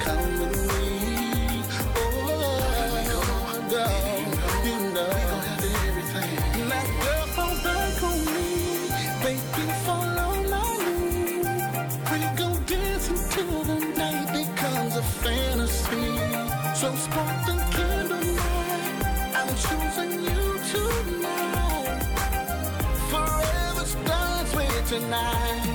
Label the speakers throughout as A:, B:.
A: come with me. Oh, you know. Fall back on me, baby, my. We gon' dance until the night becomes a fantasy. So spark the candlelight, I'm choosing you tonight. With tonight.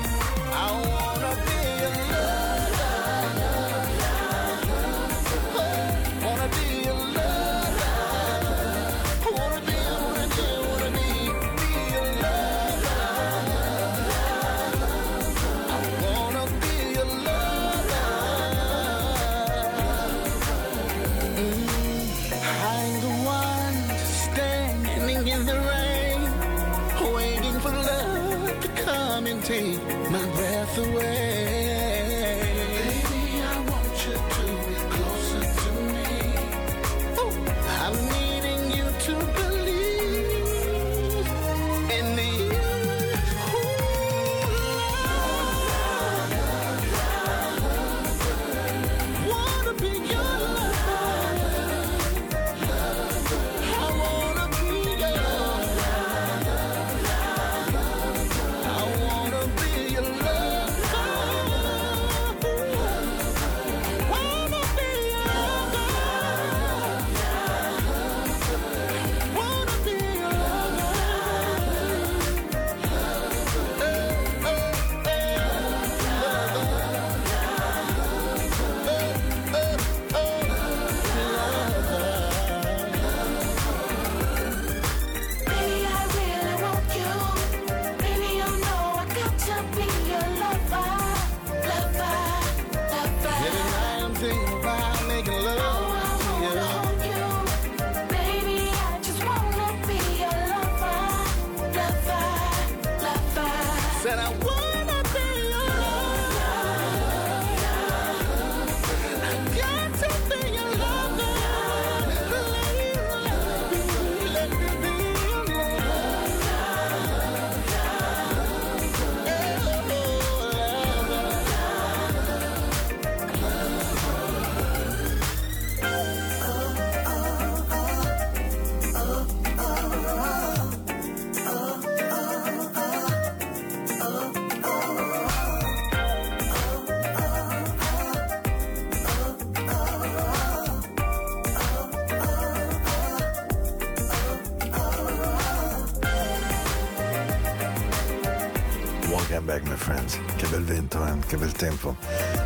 B: tempo.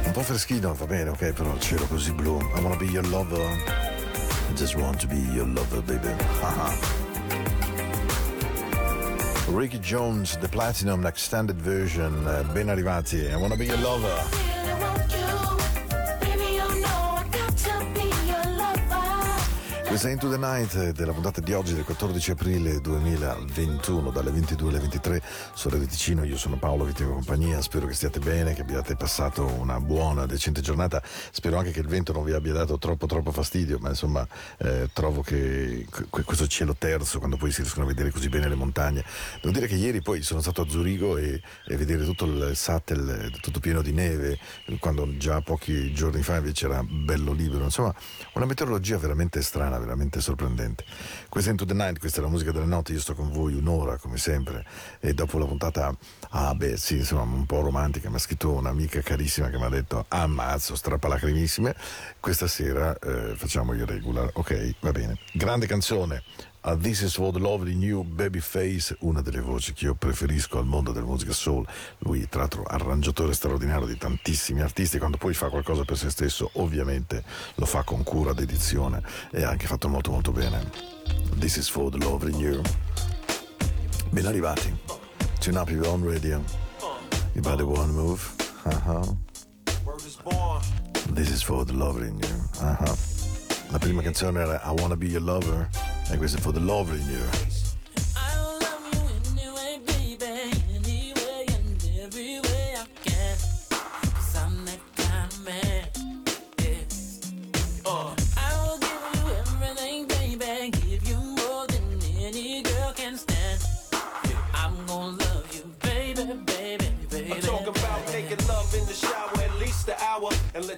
B: Un po' freschino, va bene, ok, però il cielo così blu. I wanna be your lover. I just want to be your lover, baby. Uh-huh. Ricky Jones, The Platinum, Extended Version, eh, ben arrivati. I wanna be your lover. Questa è Into the Night eh, della puntata di oggi del 14 aprile 2021 dalle 22 alle 23 su Radio Ticino. Io sono Paolo, vi tengo compagnia, spero che stiate bene, che abbiate passato una buona, decente giornata. Spero anche che il vento non vi abbia dato troppo troppo fastidio, ma insomma eh, trovo che questo cielo terzo, quando poi si riescono a vedere così bene le montagne. Devo dire che ieri poi sono stato a Zurigo e, e vedere tutto il Sattel tutto pieno di neve, quando già pochi giorni fa invece era bello libero. Insomma, una meteorologia veramente strana veramente sorprendente. Questa è Into the Night, questa è la musica delle notti, io sto con voi un'ora come sempre e dopo la puntata, ah beh sì, insomma un po' romantica, mi ha scritto un'amica carissima che mi ha detto ammazzo, strappalacrimissime, questa sera eh, facciamo il regular, ok, va bene. Grande canzone, a This is the lovely new Babyface, una delle voci che io preferisco al mondo della musica soul. Lui, tra l'altro, arrangiatore straordinario di tantissimi artisti. Quando poi fa qualcosa per se stesso, ovviamente lo fa con cura, dedizione e ha anche fatto molto, molto bene. This is the lovely new. Ben arrivati. Tune up your own radio. You better one move. Uh-huh. This is for the lovely new. Uh-huh. La prima canzone era I Wanna Be Your Lover. E questo è for the lover in you.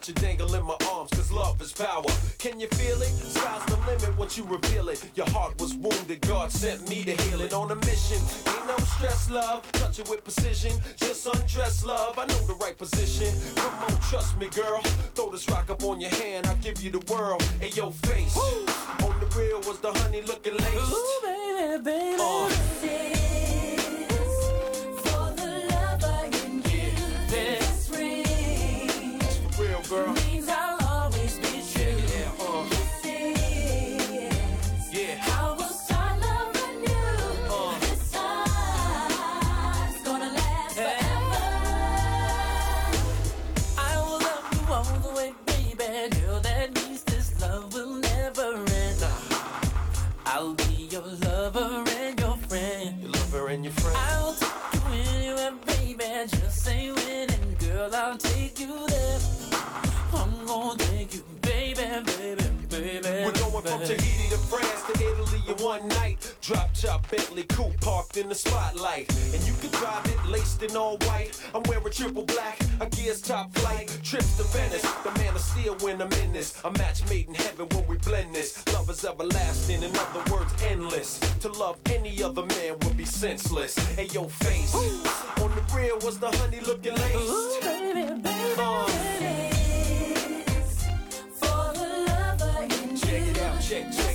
C: And you dangle in my arms, cause love is power. Can you feel it? Sky's the limit once you reveal it. Your heart was wounded, God sent me to heal it. On a mission, ain't no stress, love. Touch it with precision, just undress, love. I know the right position. Come on, trust me, girl. Throw this rock up on your hand, I'll give you the world. Hey, your face. Woo! On the real was the honey looking laced.
D: Ooh, baby, baby.
C: Uh. Girl. Bentley coupe parked in the spotlight. And you can drive it laced in all white. I'm wearing triple black, a gear's top flight. Trips to Venice, the man of steel when I'm in this. A match made in heaven when we blend this. Love is everlasting, in other words, endless. To love any other man would be senseless. Hey, yo, face. Ooh. On the real was the honey looking lace.
D: Ooh, baby, baby. Uh,
C: check, check it out.
D: Means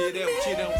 C: Tirei um
D: tirão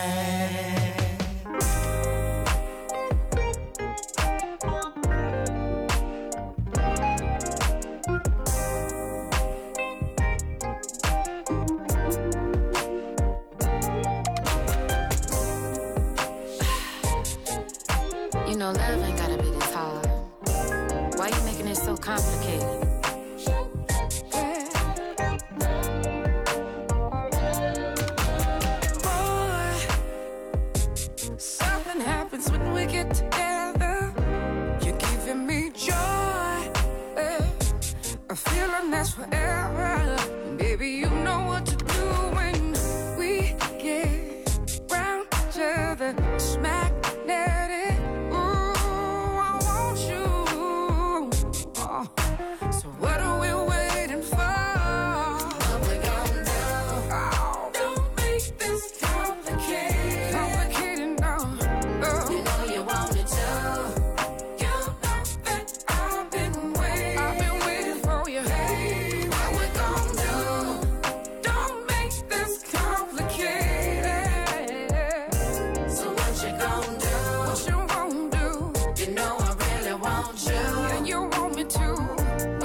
E: Want you. And you want me to.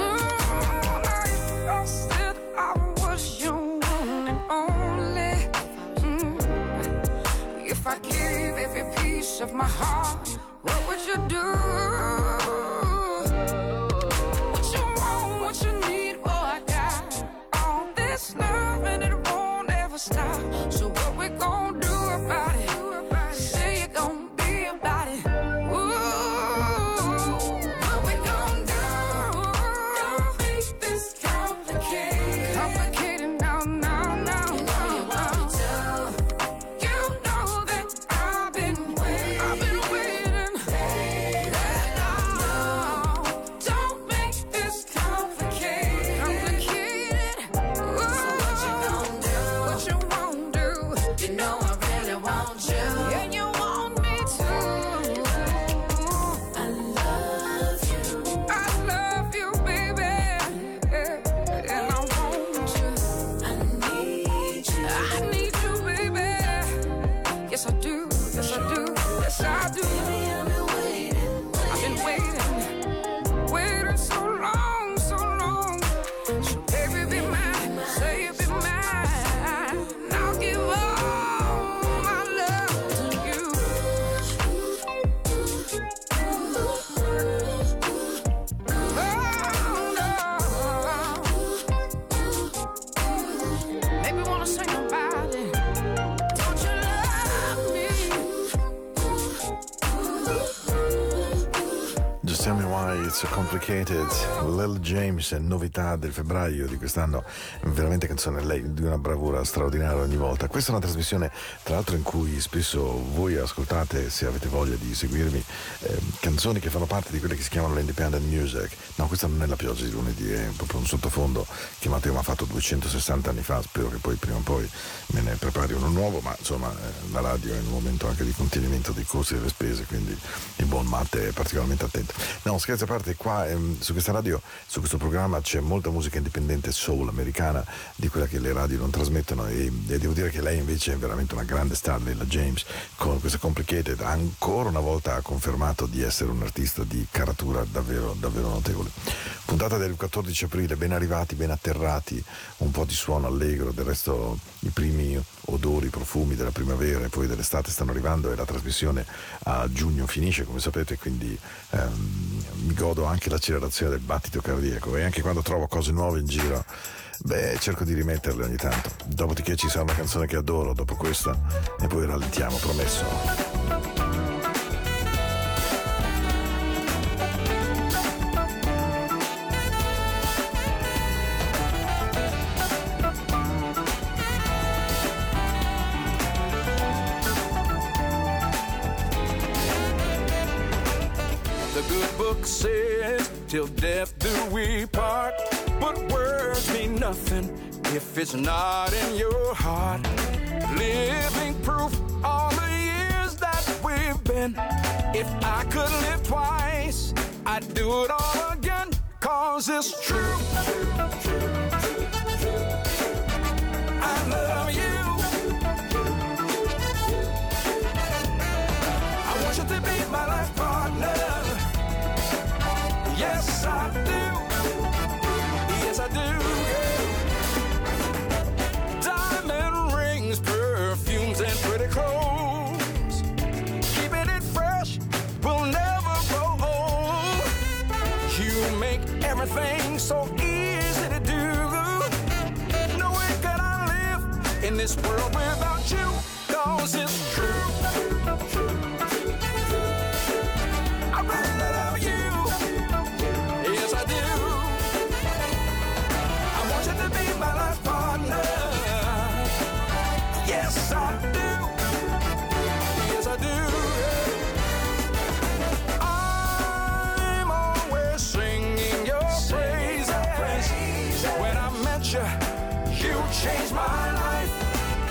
E: Mm, I said I was your one and only. Mm. If I gave every piece of my heart, what would you do? What you want, what you need, oh I got all this love and it won't ever stop. So what we gonna complicated.
B: Lil James novità del febbraio di quest'anno, veramente canzone lei di una bravura straordinaria ogni volta. Questa è una trasmissione, tra l'altro, in cui spesso voi ascoltate, se avete voglia di seguirmi, eh, canzoni che fanno parte di quelle che si chiamano l'independent music. No, questa non è la pioggia di lunedì, è proprio un sottofondo che Matteo mi ha fatto 260 anni fa. Spero che poi prima o poi me ne prepari uno nuovo, ma insomma, eh, la radio è un momento anche di contenimento dei costi e delle spese, quindi il buon Matte è particolarmente attento. No, scherzi a parte, qua ehm, su questa radio, su questo programma c'è molta musica indipendente soul americana di quella che le radio non trasmettono e, e devo dire che lei invece è veramente una grande star, Leila James, con questa Complicated, ancora una volta ha confermato di essere un artista di caratura davvero, davvero notevole. Puntata del 14 aprile, ben arrivati, ben atterrati, un po' di suono allegro, del resto i primi odori, profumi della primavera e poi dell'estate stanno arrivando e la trasmissione a giugno finisce, come sapete, quindi ehm, mi godo anche l'accelerazione del battito cardiaco e anche quando trovo cose nuove in giro, beh, cerco di rimetterle ogni tanto. Dopodiché ci sarà una canzone che adoro dopo questa e poi rallentiamo, promesso.
F: Says, till death do we part. But words mean nothing if it's not in your heart. Living proof all the years that we've been. If I could live twice, I'd do it all again. Cause it's true. I love you. I do. Yes, I do. Diamond rings, perfumes, and pretty clothes. Keeping it fresh will never grow old. You make everything so easy to do. I live in this world. changed my life.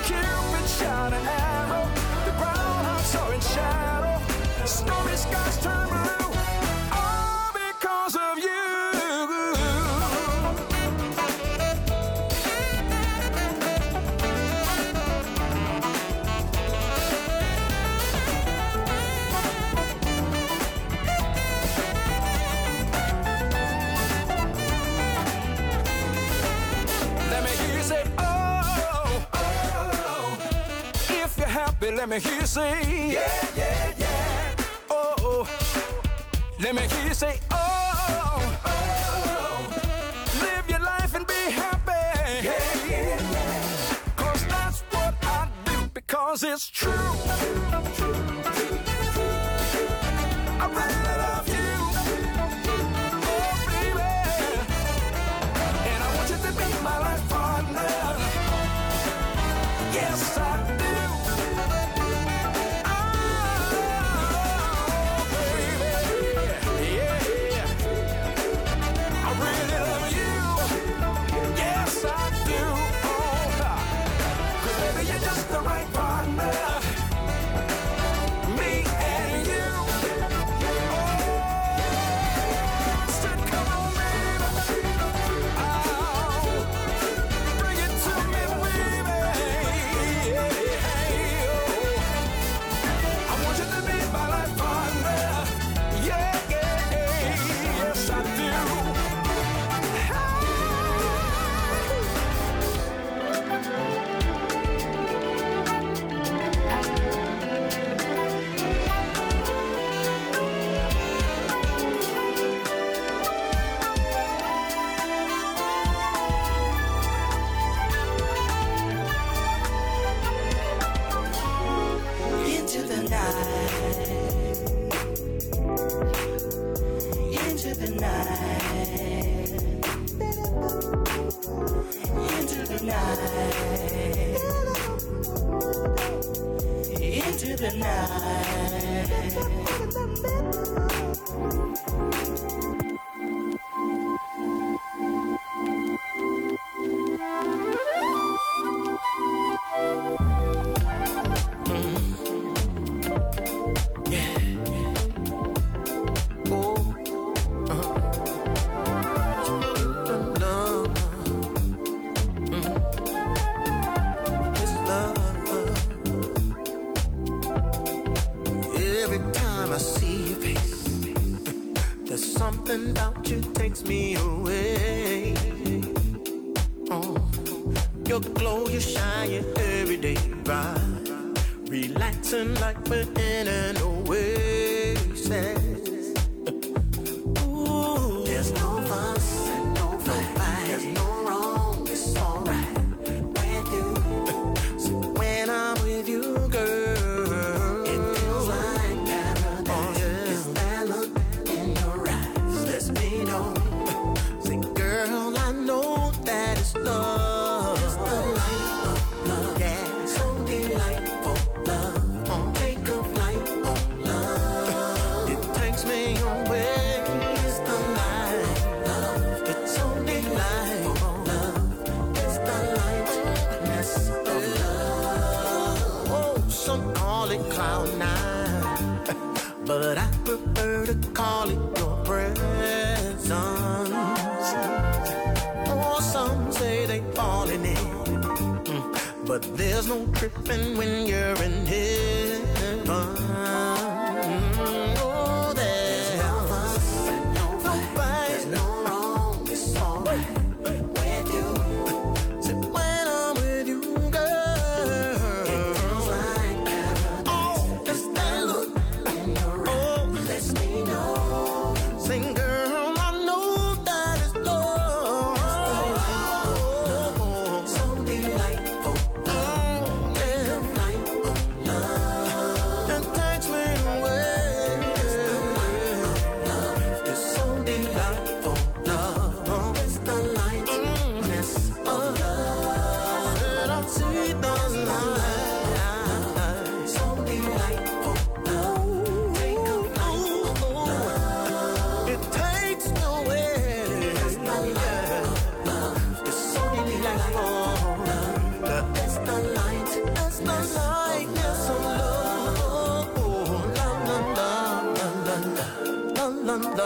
F: Cupid shot an arrow, the brown I saw in shadow. Stormy skies turned. Let me hear you say, yeah, yeah, yeah. Oh, oh. let me hear you say, oh.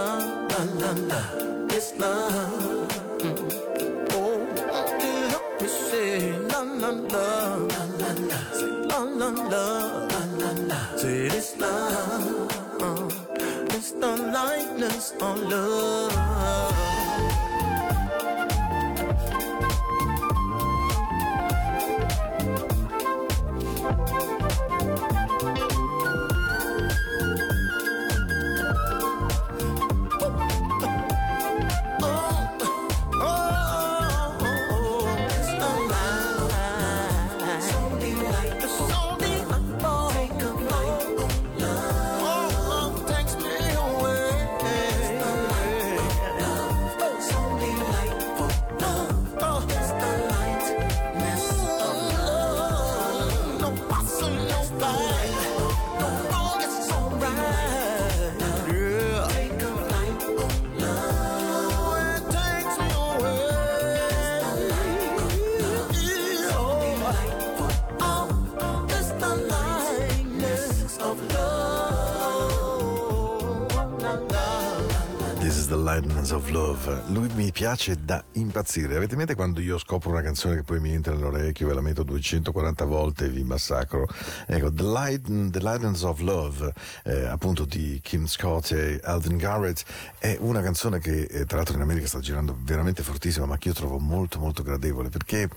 G: La la la la. It's love. Oh, let me say la la la la la la. Say la la la la la la. Say it's love. Uh, it's the lightness of love.
B: Lightness of love. Lui mi piace da impazzire. Avete in mente quando io scopro una canzone che poi mi entra nell'orecchio e la metto 240 volte e vi massacro? Ecco, The, Light, the Lightness of Love, eh, appunto di Kim Scott e Alvin Garrett, è una canzone che eh, tra l'altro in America sta girando veramente fortissima, ma che io trovo molto molto gradevole perché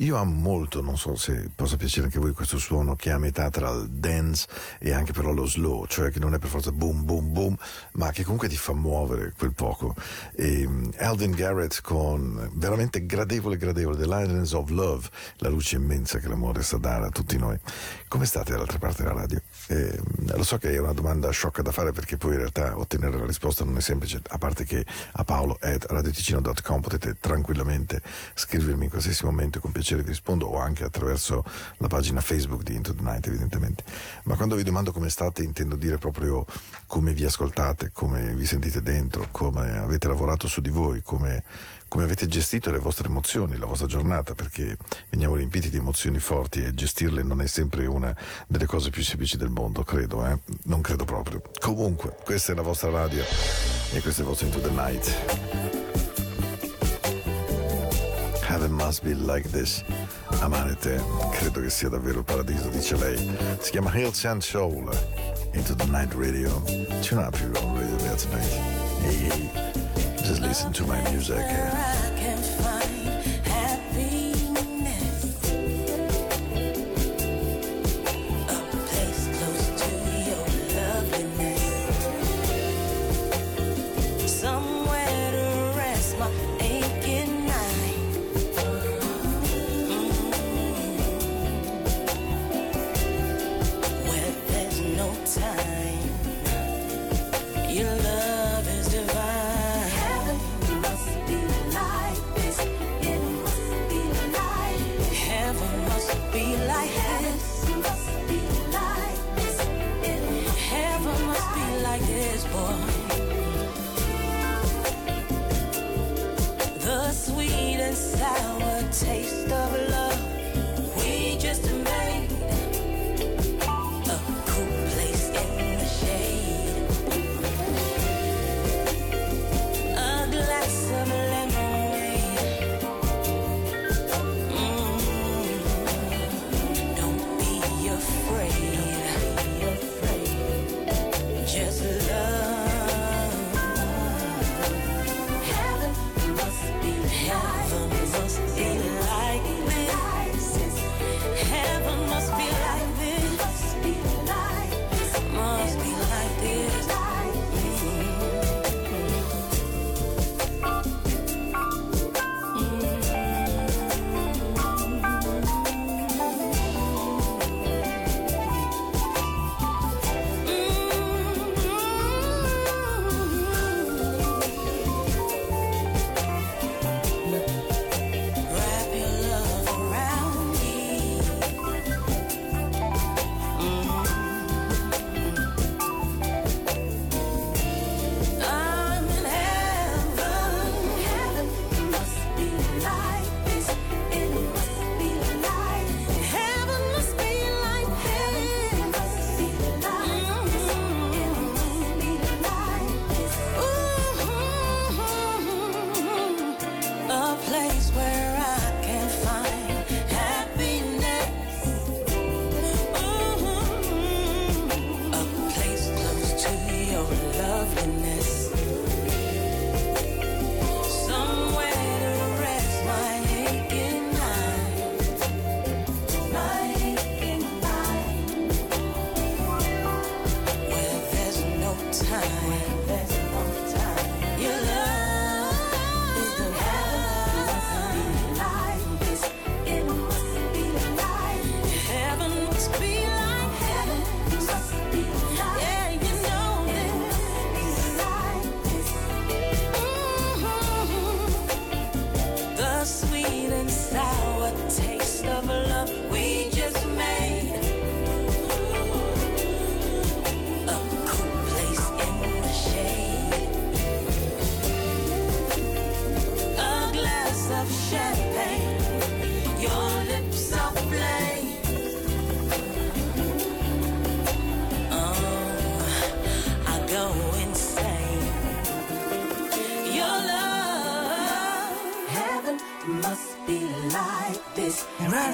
B: io amo molto, non so se possa piacere anche a voi questo suono che è a metà tra il dance e anche però lo slow, cioè che non è per forza boom boom boom, ma che comunque ti fa muovere quel poco. E, um, Alvin Garrett con veramente gradevole gradevole, The Lightness of Love, la luce immensa che l'amore sa dare a tutti noi. Come state dall'altra parte della radio? Eh, lo so che è una domanda sciocca da fare perché poi in realtà ottenere la risposta non è semplice, a parte che a paolo at radioticino.com potete tranquillamente scrivermi in qualsiasi momento con piacere vi rispondo o anche attraverso la pagina Facebook di Into the Night evidentemente. Ma quando vi domando come state intendo dire proprio come vi ascoltate, come vi sentite dentro, come avete lavorato su di voi, come come avete gestito le vostre emozioni, la vostra giornata, perché veniamo riempiti di emozioni forti e gestirle non è sempre una delle cose più semplici del mondo, credo, eh? Non credo proprio. Comunque, questa è la vostra radio e questo è il vostro Into the Night. Heaven must be like this. Amare te, credo che sia davvero il paradiso, dice lei. Si chiama Hills and Soul. Into the Night Radio. Tune up your own radio tonight. Hey, hey. Just listen to my music.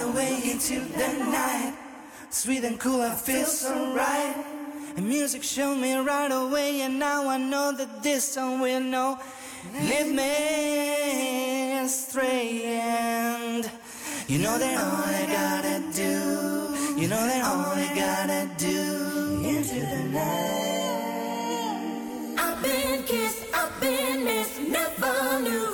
D: away
H: into the night. Sweet and cool, I feel so right. And music showed me right away, and now I know that this song will know. Lead me astray, and you know that all I gotta do, you know that all I gotta do into the night.
D: I've been kissed, I've been missed, never knew.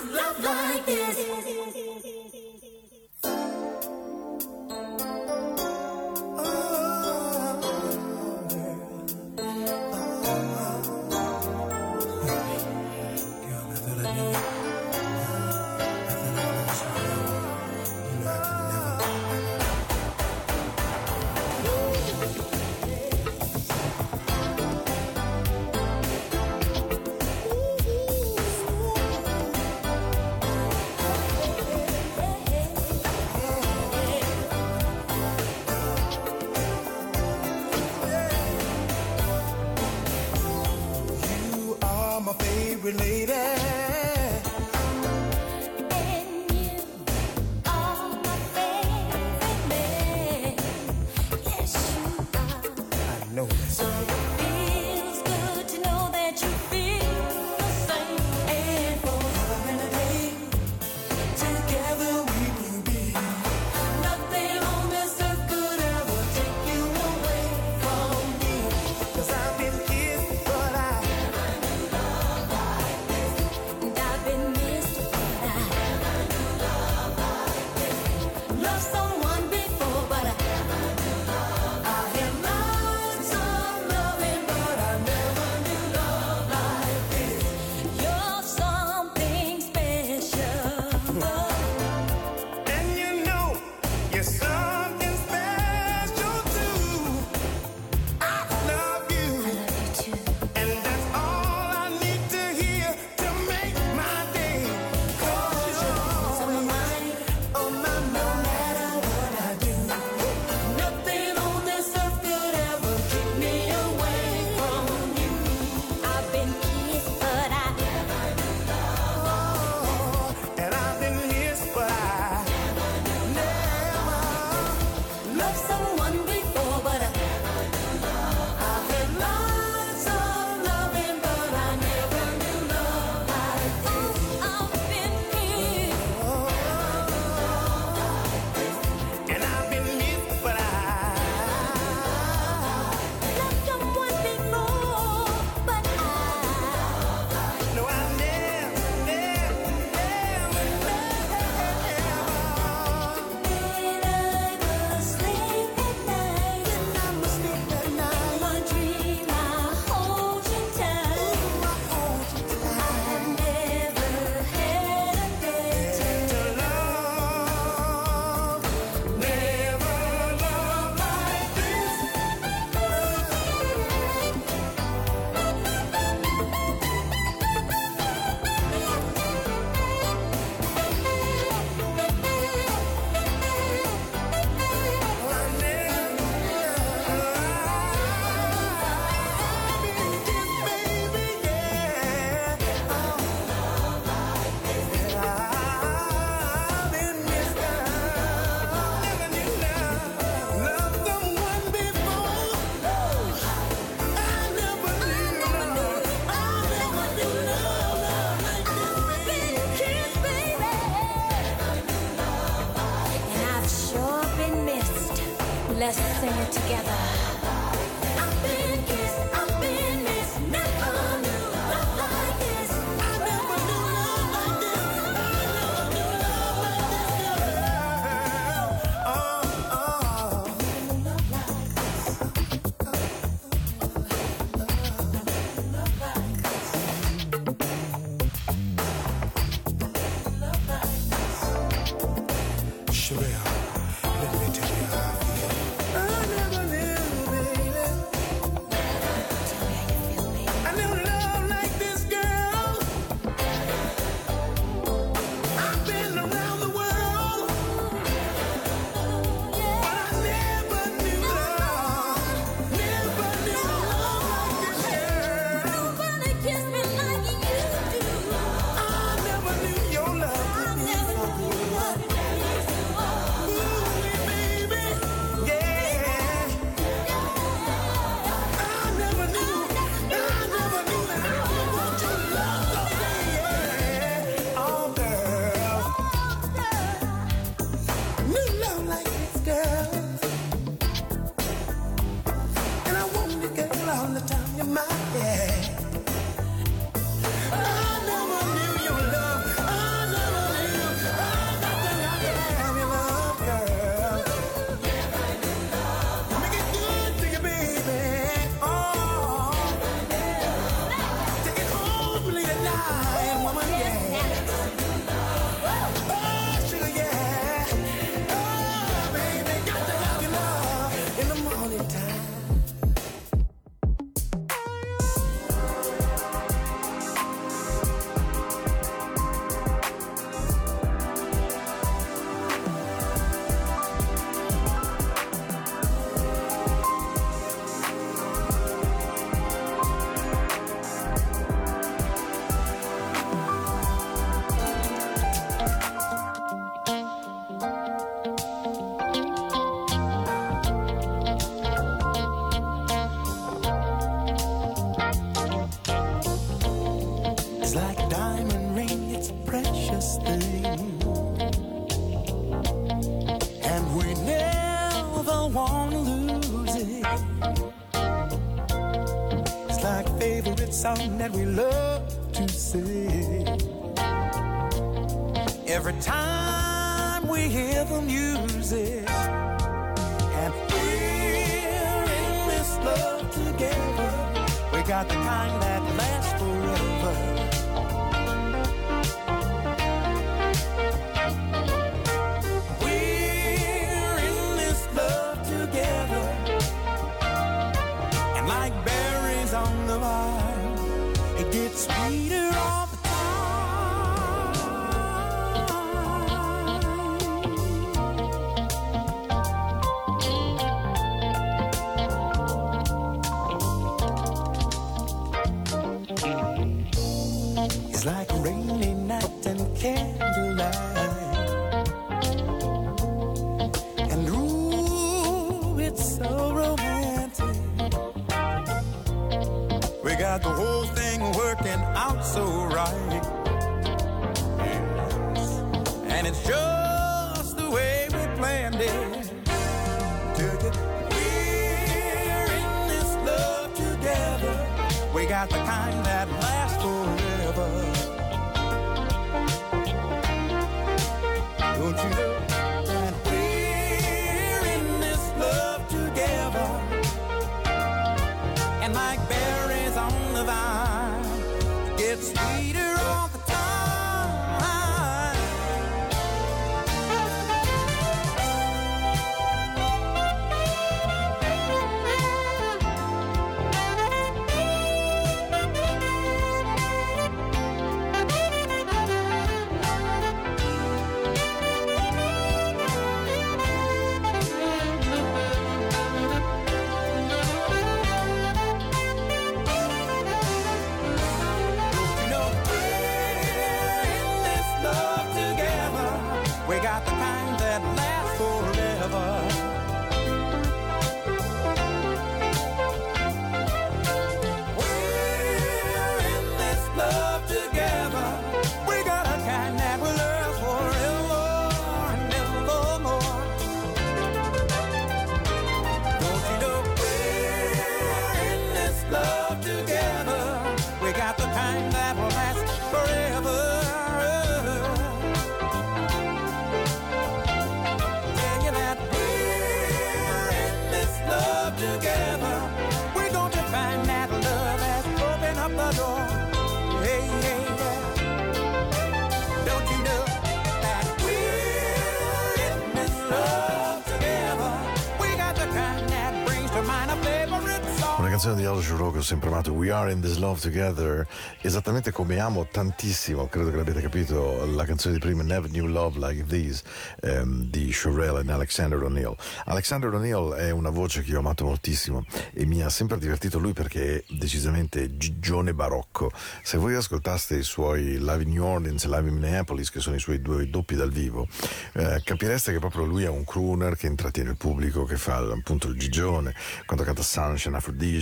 B: Canzone di Al Jarreau che ho sempre amato, We Are in This Love Together, esattamente come amo tantissimo, credo che l'abbiate capito, la canzone di prima Never Knew Love Like This ehm, di Shirelle e Alexander O'Neill. Alexander O'Neill è una voce che ho amato moltissimo e mi ha sempre divertito lui perché è decisamente gigione barocco. Se voi ascoltaste i suoi live in New Orleans e live in Minneapolis, che sono i suoi due doppi dal vivo, eh, capireste che proprio lui è un crooner che intrattiene il pubblico, che fa appunto il gigione, quando canta Sunshine,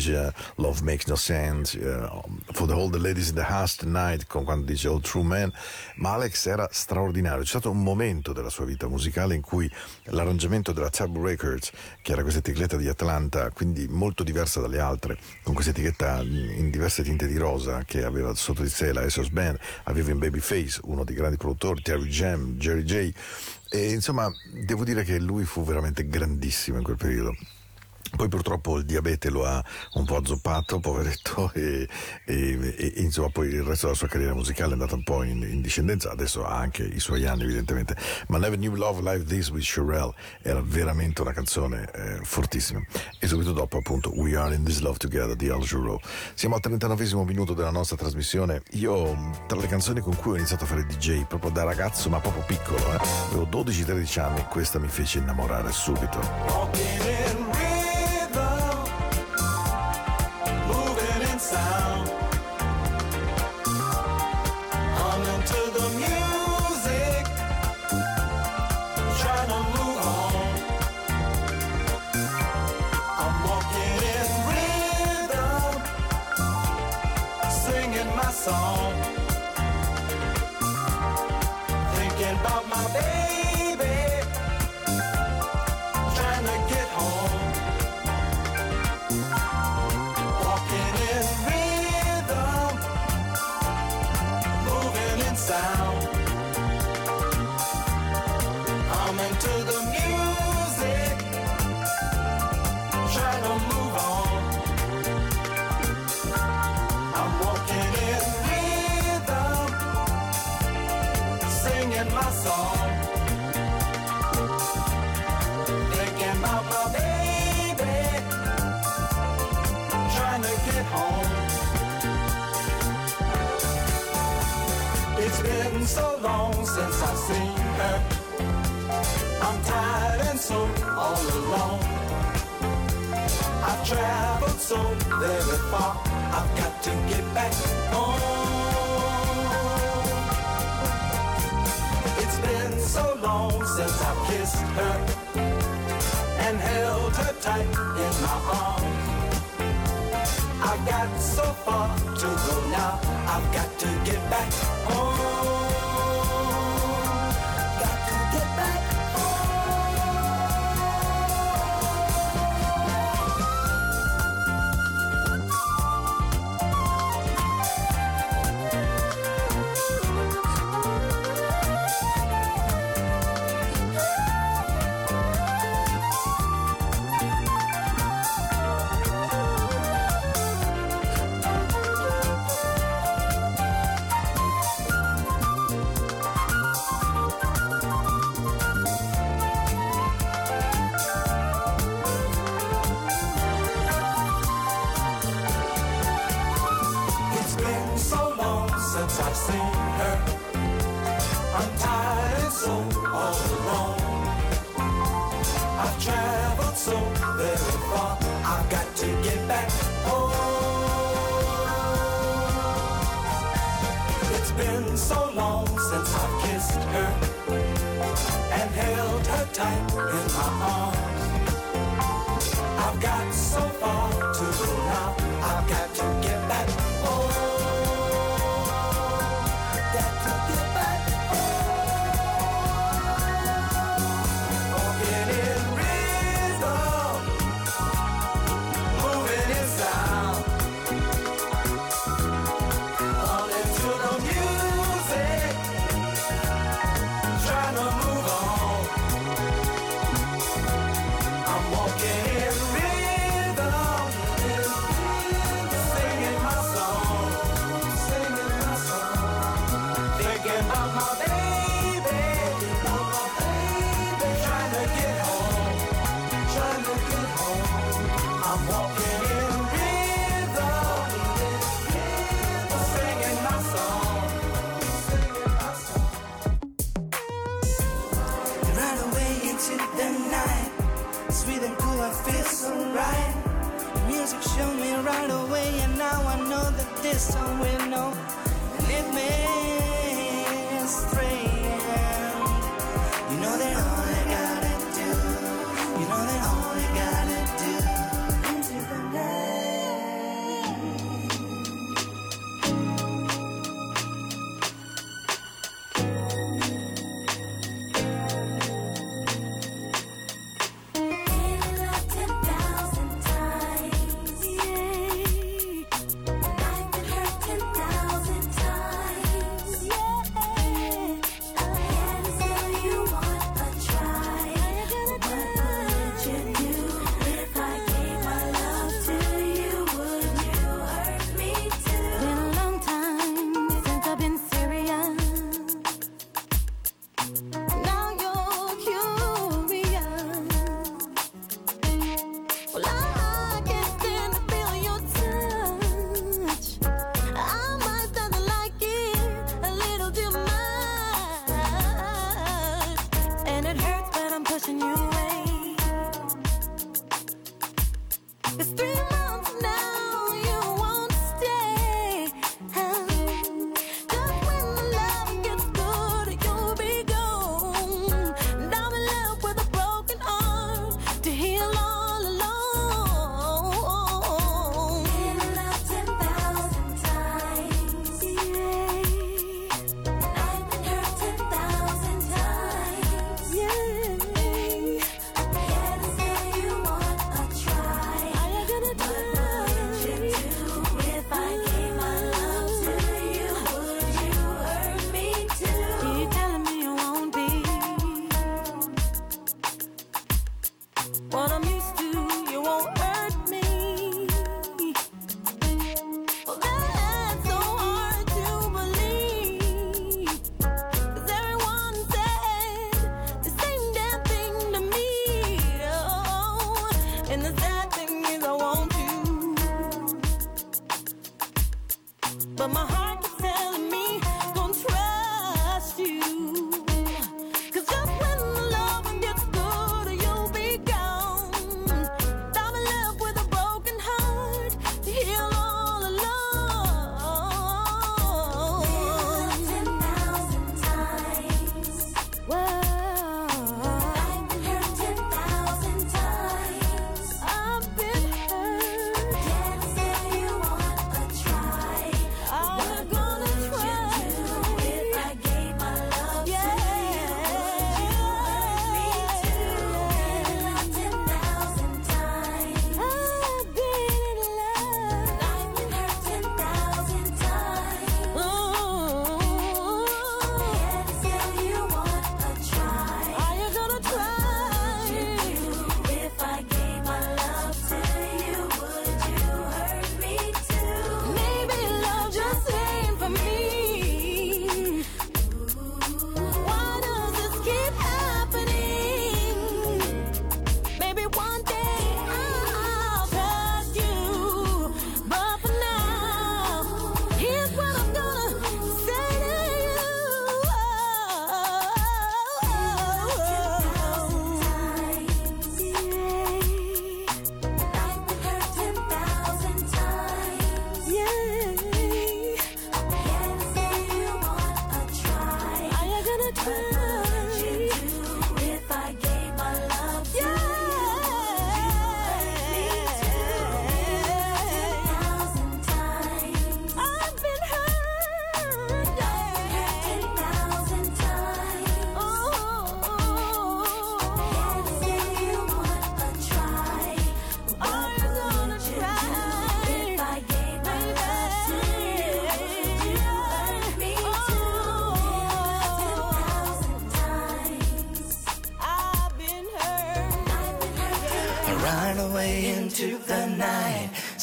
B: Aphrodisia, Love Makes No Sense, eh, For the All the Ladies in the House Tonight, con quando dice All True Man, ma Alex era straordinario. C'è stato un momento della sua vita musicale in cui l'arrangiamento della Tab Records, che era questa etichetta di Atlanta, quindi molto diversa dalle altre, con questa etichetta in diverse tinte di rosa, che aveva sotto di sé la SOS Band, aveva in Babyface uno dei grandi produttori, Terry Jam, Jerry J. E insomma, devo dire che lui fu veramente grandissimo in quel periodo. Poi purtroppo il diabete lo ha un po' azzoppato, poveretto, e, e- e- e, insomma poi il resto della sua carriera musicale è andata un po' in, in discendenza, adesso ha anche i suoi anni evidentemente, ma Never Knew Love Like This with Sherelle era veramente una canzone eh, fortissima. E subito dopo appunto We Are in This Love Together di Al Jarreau. Siamo al 39 minuto della nostra trasmissione, io tra le canzoni con cui ho iniziato a fare DJ proprio da ragazzo ma proprio piccolo, eh, avevo 12-13 anni, questa mi fece innamorare subito.
I: been so long since I've seen her. I'm tired and so all alone. I've traveled so very far. I've got to get back home. It's been so long since I've kissed her and held her tight in my arms. I got so far to go now. I've got to get back home.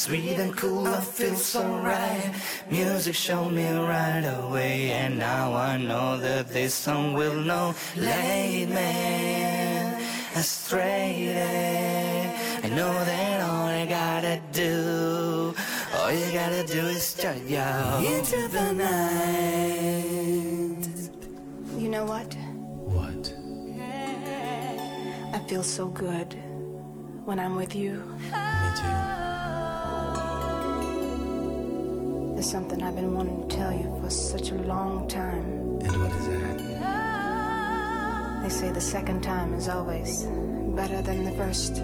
J: Sweet and cool, I feel so right. Music showed me right away, and now I know that this song will know.
H: Lead me astray. I know that all I gotta do, all you gotta do is turn you into the night.
K: You know what?
B: What?
K: I feel so good when I'm with you.
B: Me too.
K: There's something I've been wanting to tell you for such a long time.
B: And what is that?
K: They say the second time is always better than the first.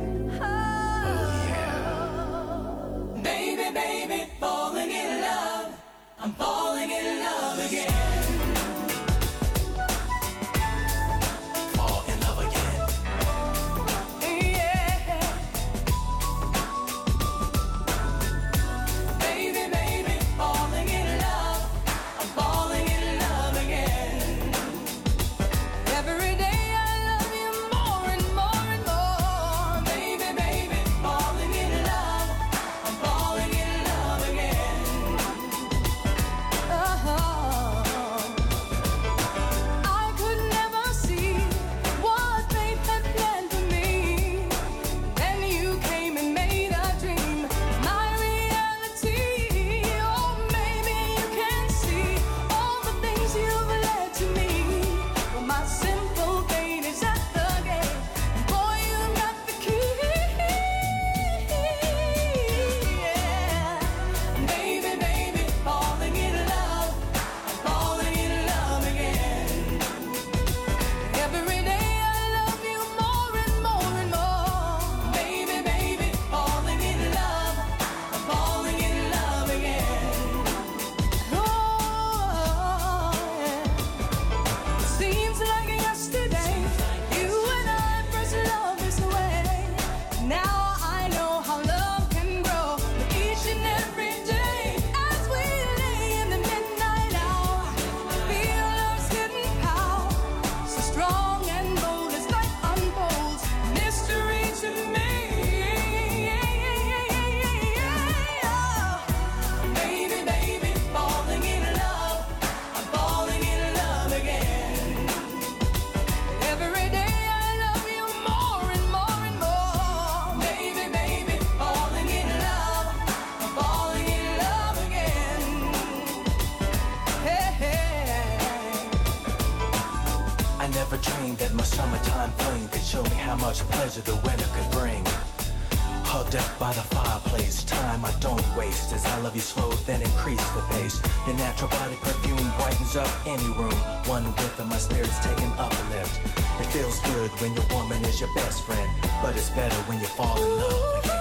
G: It's better when you fall in love again.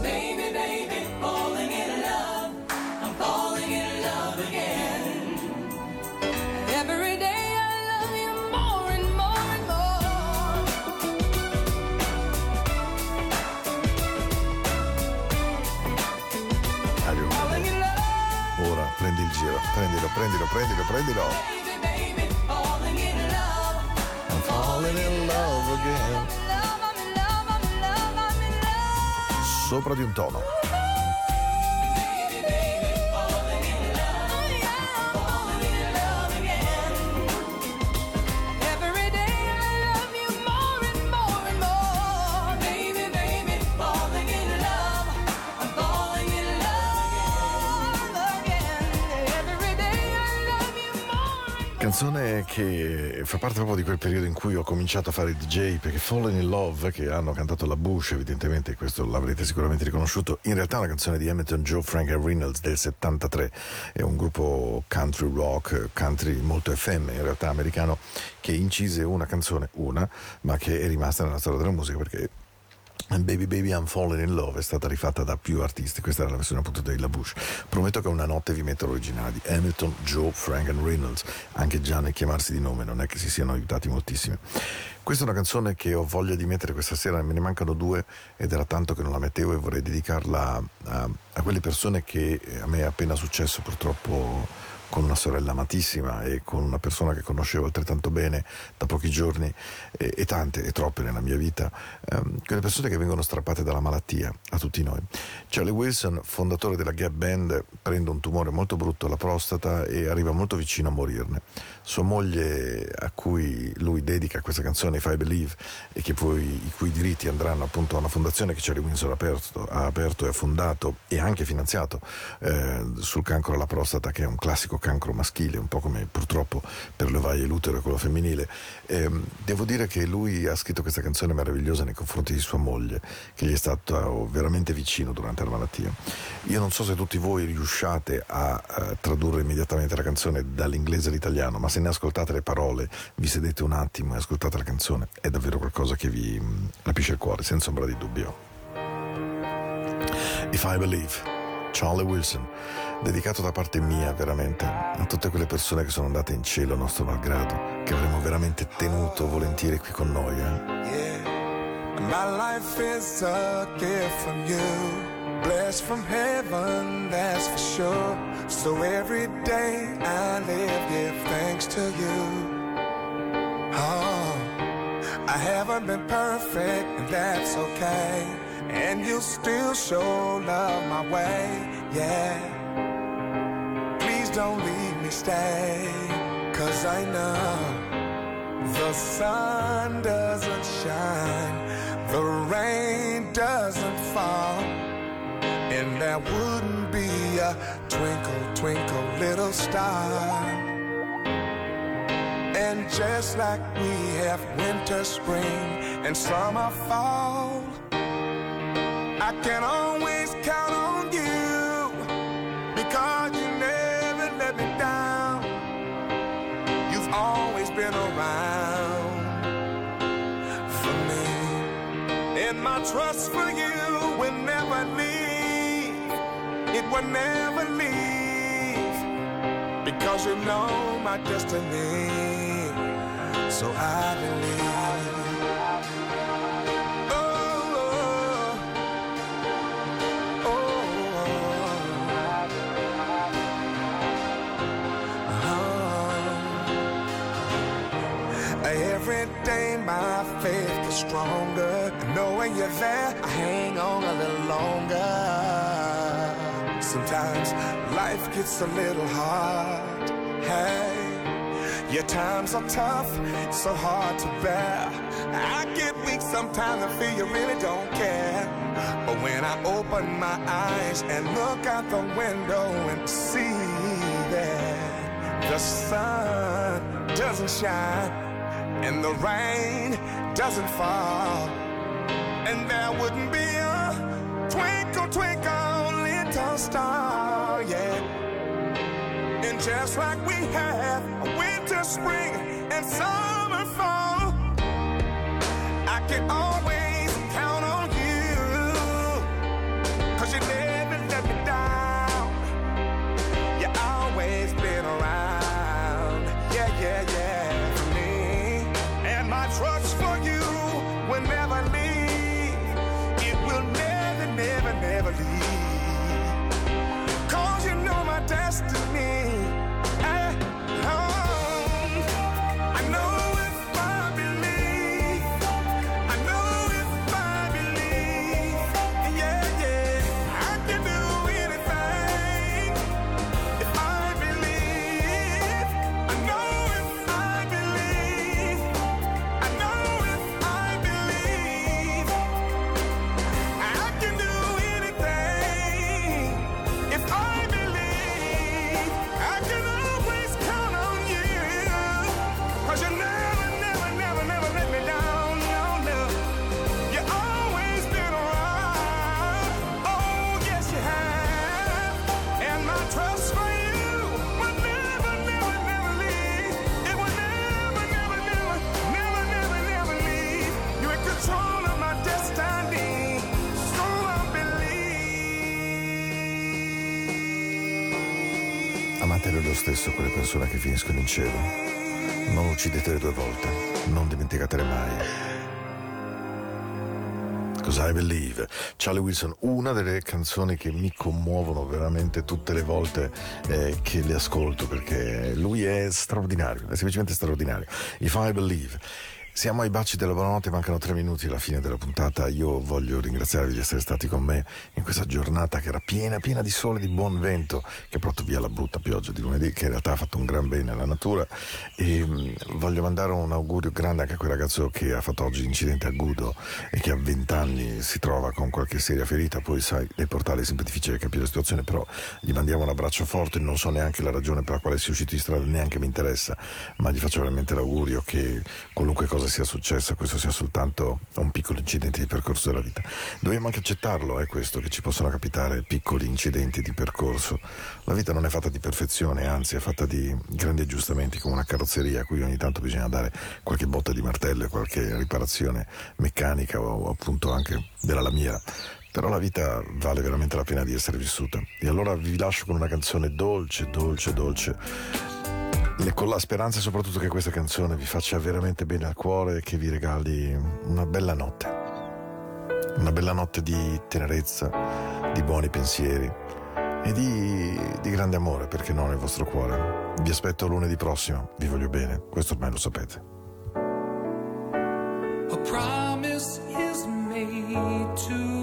D: Baby, baby, falling in love. I'm falling in love again. Every day I love you more and more and more. Falling in love.
B: Ora prendi il giro, prendilo, prendilo, prendilo, prendilo. Sopra di un tono. Canzone che fa parte proprio di quel periodo in cui ho cominciato a fare DJ perché Fallen in Love che hanno cantato la Bush evidentemente questo l'avrete sicuramente riconosciuto in realtà è una canzone di Hamilton Joe Frank e Reynolds del 73 è un gruppo country rock country molto FM in realtà americano che incise una canzone una ma che è rimasta nella storia della musica perché Baby Baby I'm Falling in Love è stata rifatta da più artisti, questa era la versione appunto di La Bush. Prometto che una notte vi metto l'originale di Hamilton, Joe, Frank and Reynolds, anche già nel chiamarsi di nome non è che si siano aiutati moltissimo. Questa è una canzone che ho voglia di mettere questa sera, me ne mancano due ed era tanto che non la mettevo e vorrei dedicarla a, a quelle persone che a me è appena successo purtroppo con una sorella amatissima e con una persona che conoscevo altrettanto bene da pochi giorni e, e tante e troppe nella mia vita, ehm, quelle persone che vengono strappate dalla malattia a tutti noi. Charlie Wilson, fondatore della Gap Band, prende un tumore molto brutto alla prostata e arriva molto vicino a morirne. Sua moglie, a cui lui dedica questa canzone, If I Believe, e poi, i cui diritti andranno appunto a una fondazione che Charlie Wilson ha aperto, ha aperto e ha fondato e anche finanziato eh, sul cancro alla prostata, che è un classico cancro maschile, un po' come purtroppo per le ovaie l'utero e quello femminile. Ehm, devo dire che lui ha scritto questa canzone meravigliosa nei confronti di sua moglie, che gli è stato veramente vicino durante la malattia. Io non so se tutti voi riusciate a, a tradurre immediatamente la canzone dall'inglese all'italiano, ma se ne ascoltate le parole, vi sedete un attimo e ascoltate la canzone, è davvero qualcosa che vi rapisce il cuore, senza ombra di dubbio. If I Believe, Charlie Wilson, dedicato da parte mia veramente a tutte quelle persone che sono andate in cielo nostro malgrado, che avremmo veramente tenuto volentieri qui con noi. Eh?
L: My life is a gift from you, blessed from heaven, that's for sure. So every day I live, give thanks to you. Oh, I haven't been perfect, and that's okay. And you still show love my way, yeah. Please don't leave me stay, cause I know the sun doesn't shine, the rain doesn't fall, and there wouldn't be a twinkle, twinkle, little star. And just like we have winter, spring, and summer, fall, I can always count on you because you never let me down. You've always been around And my trust for you will never leave. It will never leave because you know my destiny. So I believe. Oh, oh, oh. Uh-huh. Every day my faith is stronger. Knowing you're there, I hang on a little longer. Sometimes life gets a little hard. Hey, your times are tough, so hard to bear. I get weak sometimes, I feel you really don't care. But when I open my eyes and look out the window and see that the sun doesn't shine and the rain doesn't fall, and wouldn't be a twinkle, twinkle, little star, yeah. And just like we have winter, spring, and summer, fall, I can always
B: stesso quelle persone che finiscono in cielo. Non uccidetele due volte, non dimenticatele mai. Cause I Believe, Charlie Wilson, una delle canzoni che mi commuovono veramente tutte le volte eh, che le ascolto perché lui è straordinario, è semplicemente straordinario. If I Believe. Siamo ai baci della buonanotte, mancano tre minuti alla fine della puntata. Io voglio ringraziarvi di essere stati con me in questa giornata che era piena, piena di sole, di buon vento, che ha portato via la brutta pioggia di lunedì, che in realtà ha fatto un gran bene alla natura. E mh, voglio mandare un augurio grande anche a quel ragazzo che ha fatto oggi l'incidente agudo e che a 20 anni si trova con qualche seria ferita. Poi, sai, nei portali è sempre difficile capire la situazione, però gli mandiamo un abbraccio forte. Non so neanche la ragione per la quale sia uscito di strada, neanche mi interessa, ma gli faccio veramente l'augurio che qualunque cosa sia successa, questo sia soltanto un piccolo incidente di percorso della vita. Dobbiamo anche accettarlo, è questo, che ci possono capitare piccoli incidenti di percorso. La vita non è fatta di perfezione, anzi è fatta di grandi aggiustamenti come una carrozzeria a cui ogni tanto bisogna dare qualche botta di martello e qualche riparazione meccanica o appunto anche della lamiera. Però la vita vale veramente la pena di essere vissuta. E allora vi lascio con una canzone dolce, dolce, dolce e con la speranza soprattutto che questa canzone vi faccia veramente bene al cuore e che vi regali una bella notte. Una bella notte di tenerezza, di buoni pensieri e di, di grande amore, perché no, nel vostro cuore. Vi aspetto lunedì prossimo, vi voglio bene, questo ormai lo sapete.
M: A promise is made to